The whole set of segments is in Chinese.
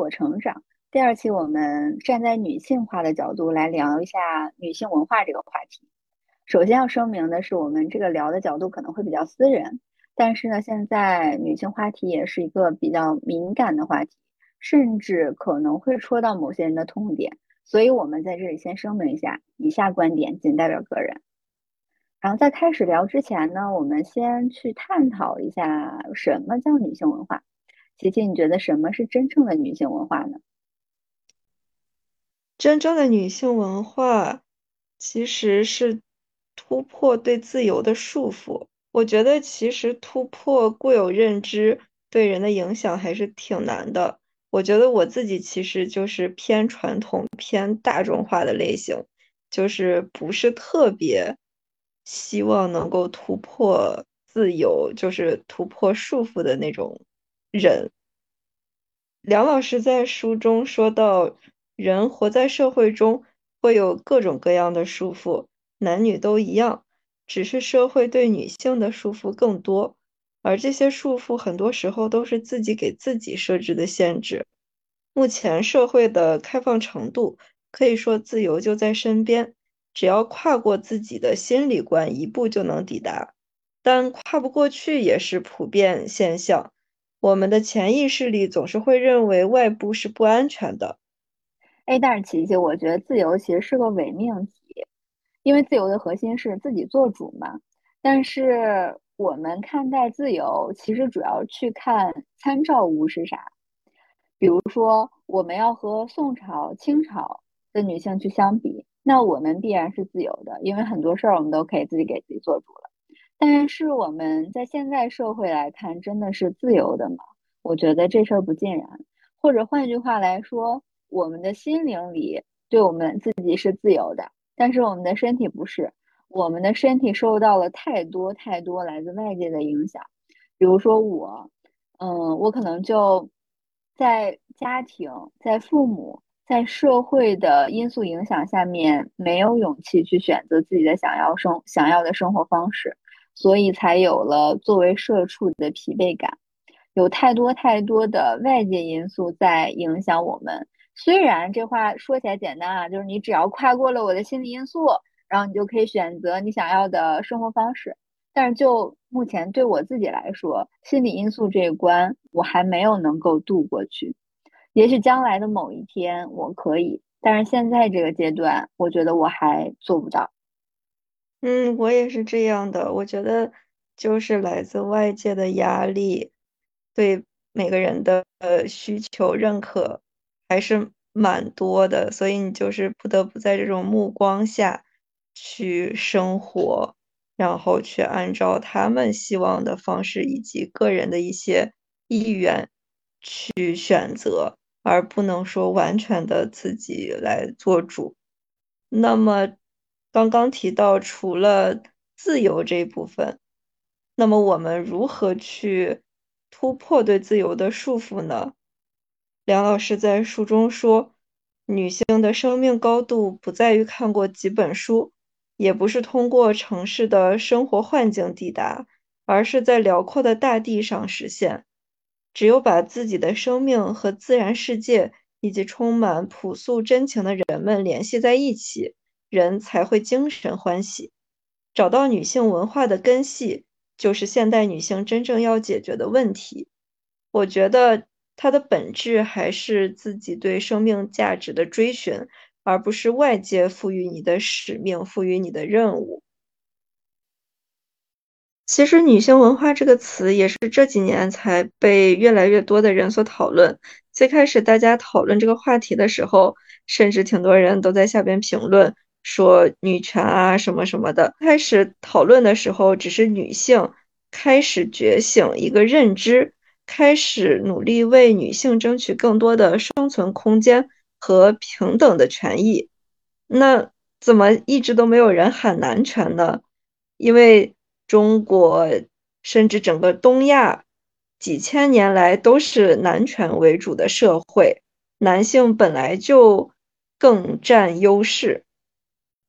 我成长，第二期我们站在女性化的角度来聊一下女性文化这个话题。首先要声明的是，我们这个聊的角度可能会比较私人，但是呢，现在女性话题也是一个比较敏感的话题，甚至可能会戳到某些人的痛点。所以我们在这里先声明一下，以下观点仅代表个人。然后在开始聊之前呢，我们先去探讨一下什么叫女性文化。琪琪，你觉得什么是真正的女性文化呢？真正的女性文化其实是突破对自由的束缚。我觉得其实突破固有认知对人的影响还是挺难的。我觉得我自己其实就是偏传统、偏大众化的类型，就是不是特别希望能够突破自由，就是突破束缚的那种人。梁老师在书中说到，人活在社会中会有各种各样的束缚，男女都一样，只是社会对女性的束缚更多。而这些束缚很多时候都是自己给自己设置的限制。目前社会的开放程度可以说自由就在身边，只要跨过自己的心理关一步就能抵达，但跨不过去也是普遍现象。我们的潜意识里总是会认为外部是不安全的。哎，但是琪琪，我觉得自由其实是个伪命题，因为自由的核心是自己做主嘛。但是。我们看待自由，其实主要去看参照物是啥。比如说，我们要和宋朝、清朝的女性去相比，那我们必然是自由的，因为很多事儿我们都可以自己给自己做主了。但是我们在现在社会来看，真的是自由的吗？我觉得这事儿不尽然。或者换句话来说，我们的心灵里对我们自己是自由的，但是我们的身体不是。我们的身体受到了太多太多来自外界的影响，比如说我，嗯，我可能就在家庭、在父母、在社会的因素影响下面，没有勇气去选择自己的想要生想要的生活方式，所以才有了作为社畜的疲惫感。有太多太多的外界因素在影响我们。虽然这话说起来简单啊，就是你只要跨过了我的心理因素。然后你就可以选择你想要的生活方式，但是就目前对我自己来说，心理因素这一关我还没有能够度过去。也许将来的某一天我可以，但是现在这个阶段，我觉得我还做不到。嗯，我也是这样的。我觉得就是来自外界的压力，对每个人的呃需求认可还是蛮多的，所以你就是不得不在这种目光下。去生活，然后去按照他们希望的方式以及个人的一些意愿去选择，而不能说完全的自己来做主。那么，刚刚提到除了自由这一部分，那么我们如何去突破对自由的束缚呢？梁老师在书中说，女性的生命高度不在于看过几本书。也不是通过城市的生活幻境抵达，而是在辽阔的大地上实现。只有把自己的生命和自然世界以及充满朴素真情的人们联系在一起，人才会精神欢喜。找到女性文化的根系，就是现代女性真正要解决的问题。我觉得它的本质还是自己对生命价值的追寻。而不是外界赋予你的使命、赋予你的任务。其实“女性文化”这个词也是这几年才被越来越多的人所讨论。最开始大家讨论这个话题的时候，甚至挺多人都在下边评论说“女权啊什么什么的”。开始讨论的时候，只是女性开始觉醒一个认知，开始努力为女性争取更多的生存空间。和平等的权益，那怎么一直都没有人喊男权呢？因为中国甚至整个东亚几千年来都是男权为主的社会，男性本来就更占优势。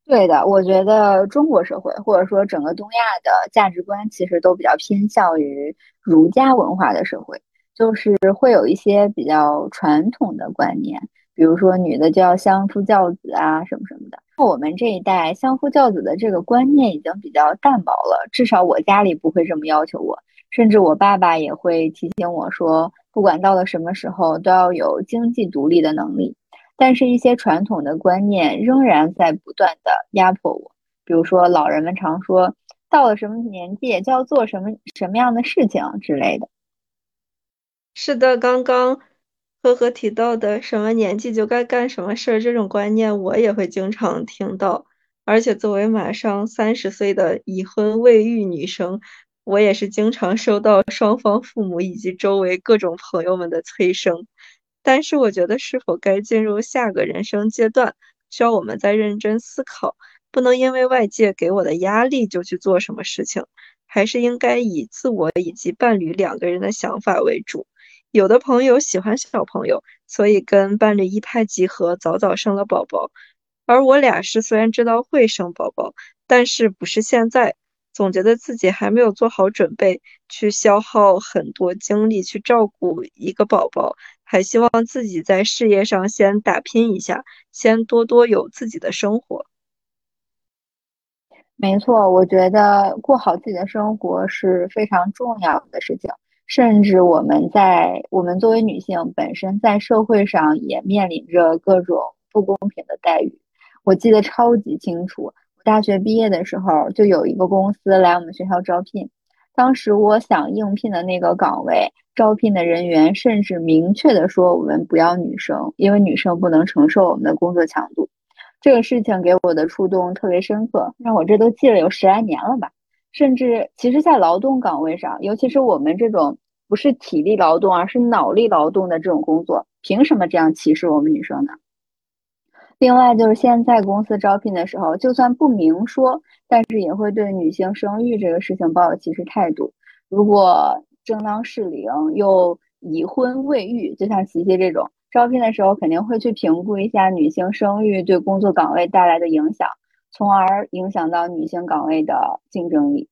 对的，我觉得中国社会或者说整个东亚的价值观其实都比较偏向于儒家文化的社会，就是会有一些比较传统的观念，比如说女的就要相夫教子啊什么什么的。我们这一代相夫教子的这个观念已经比较淡薄了，至少我家里不会这么要求我，甚至我爸爸也会提醒我说，不管到了什么时候都要有经济独立的能力。但是，一些传统的观念仍然在不断的压迫我。比如说，老人们常说，到了什么年纪就要做什么什么样的事情之类的。是的，刚刚呵呵提到的什么年纪就该干什么事儿这种观念，我也会经常听到。而且，作为马上三十岁的已婚未育女生，我也是经常收到双方父母以及周围各种朋友们的催生。但是我觉得，是否该进入下个人生阶段，需要我们再认真思考。不能因为外界给我的压力就去做什么事情，还是应该以自我以及伴侣两个人的想法为主。有的朋友喜欢小朋友，所以跟伴侣一拍即合，早早生了宝宝。而我俩是虽然知道会生宝宝，但是不是现在。总觉得自己还没有做好准备，去消耗很多精力去照顾一个宝宝，还希望自己在事业上先打拼一下，先多多有自己的生活。没错，我觉得过好自己的生活是非常重要的事情，甚至我们在我们作为女性本身在社会上也面临着各种不公平的待遇，我记得超级清楚。我大学毕业的时候，就有一个公司来我们学校招聘。当时我想应聘的那个岗位，招聘的人员甚至明确的说我们不要女生，因为女生不能承受我们的工作强度。这个事情给我的触动特别深刻，让我这都记了有十来年了吧。甚至其实，在劳动岗位上，尤其是我们这种不是体力劳动，而是脑力劳动的这种工作，凭什么这样歧视我们女生呢？另外就是现在公司招聘的时候，就算不明说，但是也会对女性生育这个事情抱有歧视态度。如果正当适龄又已婚未育，就像琪琪这种，招聘的时候肯定会去评估一下女性生育对工作岗位带来的影响，从而影响到女性岗位的竞争力。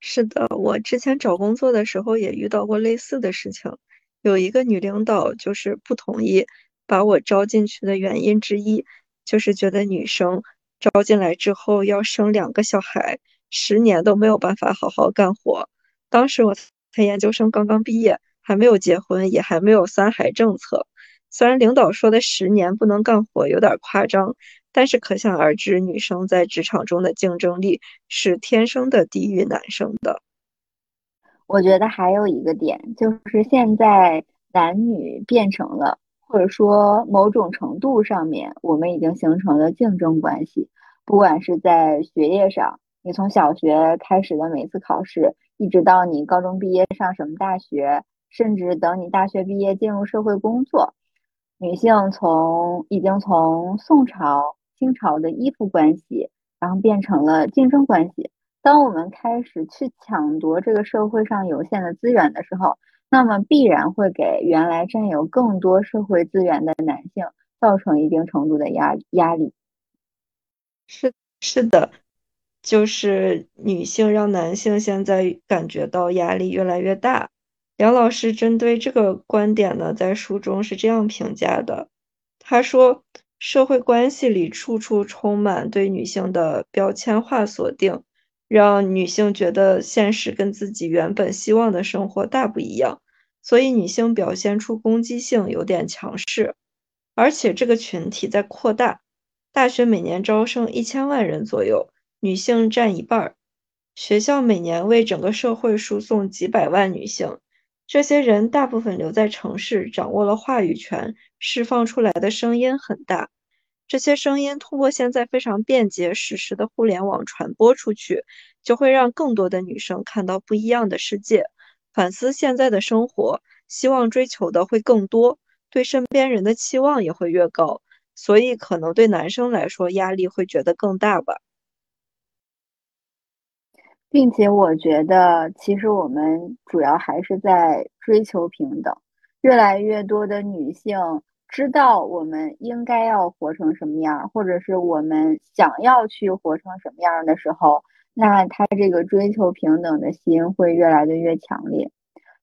是的，我之前找工作的时候也遇到过类似的事情，有一个女领导就是不同意。把我招进去的原因之一，就是觉得女生招进来之后要生两个小孩，十年都没有办法好好干活。当时我才研究生刚刚毕业，还没有结婚，也还没有三孩政策。虽然领导说的十年不能干活有点夸张，但是可想而知，女生在职场中的竞争力是天生的低于男生的。我觉得还有一个点，就是现在男女变成了。或者说，某种程度上面，我们已经形成了竞争关系。不管是在学业上，你从小学开始的每次考试，一直到你高中毕业上什么大学，甚至等你大学毕业进入社会工作，女性从已经从宋朝、清朝的依附关系，然后变成了竞争关系。当我们开始去抢夺这个社会上有限的资源的时候，那么必然会给原来占有更多社会资源的男性造成一定程度的压压力。是是的，就是女性让男性现在感觉到压力越来越大。杨老师针对这个观点呢，在书中是这样评价的：他说，社会关系里处处充满对女性的标签化锁定，让女性觉得现实跟自己原本希望的生活大不一样。所以女性表现出攻击性有点强势，而且这个群体在扩大。大学每年招生一千万人左右，女性占一半儿。学校每年为整个社会输送几百万女性，这些人大部分留在城市，掌握了话语权，释放出来的声音很大。这些声音通过现在非常便捷实时的互联网传播出去，就会让更多的女生看到不一样的世界。反思现在的生活，希望追求的会更多，对身边人的期望也会越高，所以可能对男生来说压力会觉得更大吧。并且我觉得，其实我们主要还是在追求平等，越来越多的女性知道我们应该要活成什么样，或者是我们想要去活成什么样的时候，那他这个追求平等的心会越来的越强烈。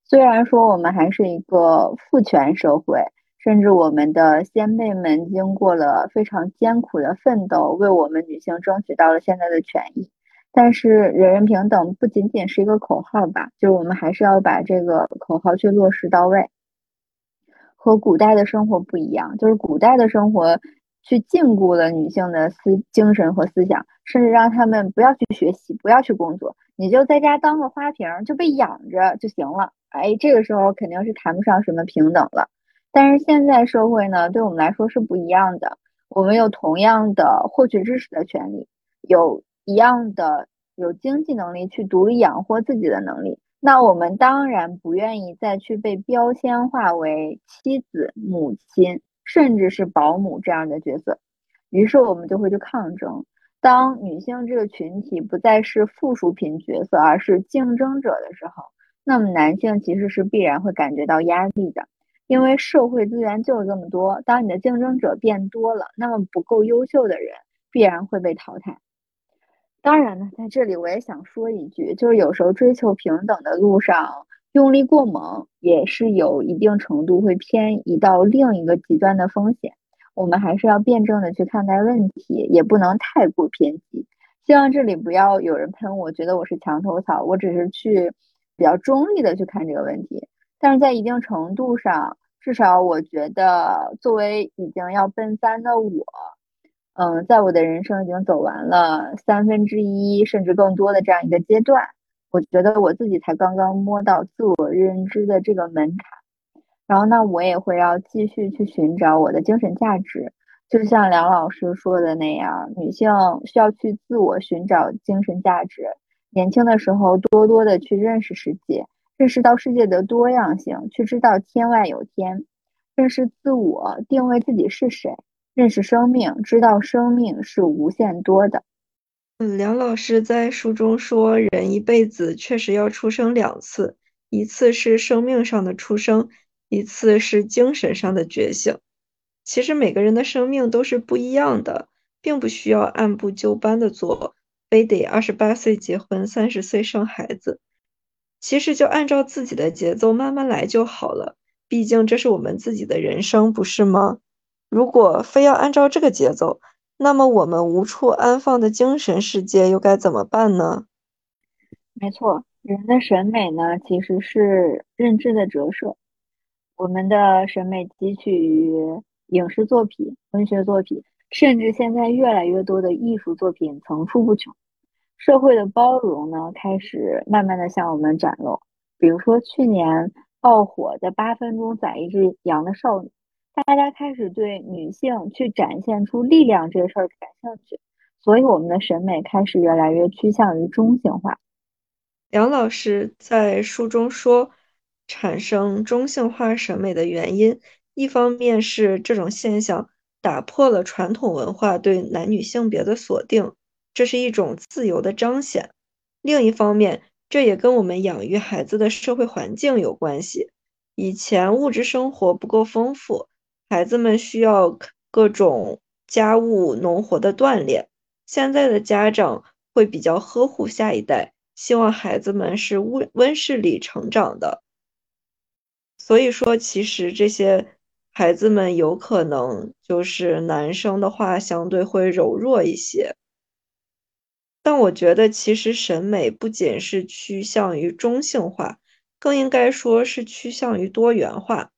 虽然说我们还是一个父权社会，甚至我们的先辈们经过了非常艰苦的奋斗，为我们女性争取到了现在的权益，但是人人平等不仅仅是一个口号吧？就是我们还是要把这个口号去落实到位。和古代的生活不一样，就是古代的生活去禁锢了女性的思精神和思想，甚至让他们不要去学习，不要去工作，你就在家当个花瓶，就被养着就行了。哎，这个时候肯定是谈不上什么平等了。但是现在社会呢，对我们来说是不一样的，我们有同样的获取知识的权利，有一样的有经济能力去独立养活自己的能力。那我们当然不愿意再去被标签化为妻子、母亲，甚至是保姆这样的角色，于是我们就会去抗争。当女性这个群体不再是附属品角色，而是竞争者的时候，那么男性其实是必然会感觉到压力的，因为社会资源就是这么多，当你的竞争者变多了，那么不够优秀的人必然会被淘汰。当然呢，在这里我也想说一句，就是有时候追求平等的路上用力过猛，也是有一定程度会偏移到另一个极端的风险。我们还是要辩证的去看待问题，也不能太过偏激。希望这里不要有人喷我，觉得我是墙头草，我只是去比较中立的去看这个问题。但是在一定程度上，至少我觉得，作为已经要奔三的我。嗯，在我的人生已经走完了三分之一甚至更多的这样一个阶段，我觉得我自己才刚刚摸到自我认知的这个门槛。然后，那我也会要继续去寻找我的精神价值，就像梁老师说的那样，女性需要去自我寻找精神价值。年轻的时候，多多的去认识世界，认识到世界的多样性，去知道天外有天，认识自我，定位自己是谁。认识生命，知道生命是无限多的。梁老师在书中说，人一辈子确实要出生两次，一次是生命上的出生，一次是精神上的觉醒。其实每个人的生命都是不一样的，并不需要按部就班的做，非得二十八岁结婚，三十岁生孩子。其实就按照自己的节奏慢慢来就好了，毕竟这是我们自己的人生，不是吗？如果非要按照这个节奏，那么我们无处安放的精神世界又该怎么办呢？没错，人的审美呢，其实是认知的折射。我们的审美汲取于影视作品、文学作品，甚至现在越来越多的艺术作品层出不穷。社会的包容呢，开始慢慢的向我们展露。比如说去年爆火的《八分钟宰一只羊的少女》。大家开始对女性去展现出力量这个事儿感兴趣，所以我们的审美开始越来越趋向于中性化。梁老师在书中说，产生中性化审美的原因，一方面是这种现象打破了传统文化对男女性别的锁定，这是一种自由的彰显；另一方面，这也跟我们养育孩子的社会环境有关系。以前物质生活不够丰富。孩子们需要各种家务农活的锻炼，现在的家长会比较呵护下一代，希望孩子们是温温室里成长的。所以说，其实这些孩子们有可能就是男生的话，相对会柔弱一些。但我觉得，其实审美不仅是趋向于中性化，更应该说是趋向于多元化。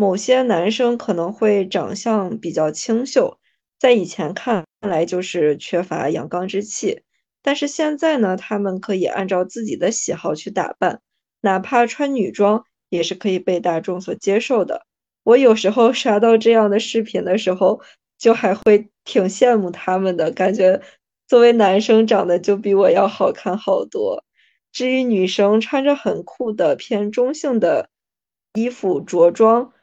某些男生可能会长相比较清秀，在以前看来就是缺乏阳刚之气，但是现在呢，他们可以按照自己的喜好去打扮，哪怕穿女装也是可以被大众所接受的。我有时候刷到这样的视频的时候，就还会挺羡慕他们的，感觉作为男生长得就比我要好看好多。至于女生穿着很酷的偏中性的衣服着装。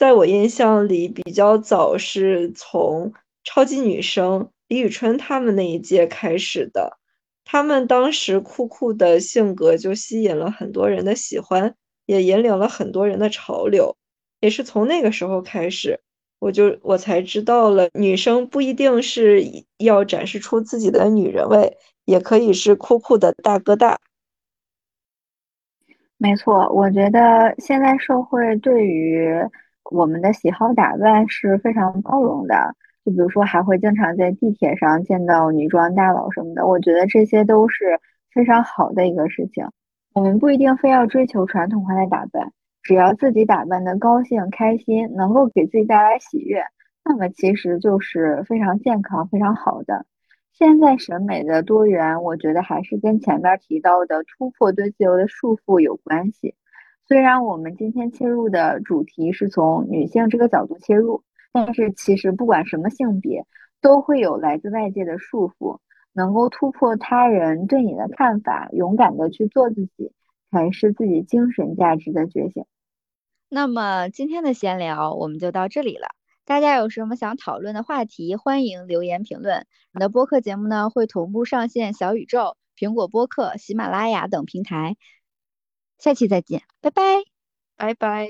在我印象里，比较早是从超级女声李宇春他们那一届开始的。他们当时酷酷的性格就吸引了很多人的喜欢，也引领了很多人的潮流。也是从那个时候开始，我就我才知道了，女生不一定是要展示出自己的女人味，也可以是酷酷的大哥大。没错，我觉得现在社会对于我们的喜好打扮是非常包容的。就比如说，还会经常在地铁上见到女装大佬什么的，我觉得这些都是非常好的一个事情。我们不一定非要追求传统化的打扮，只要自己打扮的高兴、开心，能够给自己带来喜悦，那么其实就是非常健康、非常好的。现在审美的多元，我觉得还是跟前面提到的突破对自由的束缚有关系。虽然我们今天切入的主题是从女性这个角度切入，但是其实不管什么性别，都会有来自外界的束缚。能够突破他人对你的看法，勇敢的去做自己，才是自己精神价值的觉醒。那么今天的闲聊我们就到这里了。大家有什么想讨论的话题，欢迎留言评论。我们的播客节目呢，会同步上线小宇宙、苹果播客、喜马拉雅等平台。下期再见，拜拜，拜拜。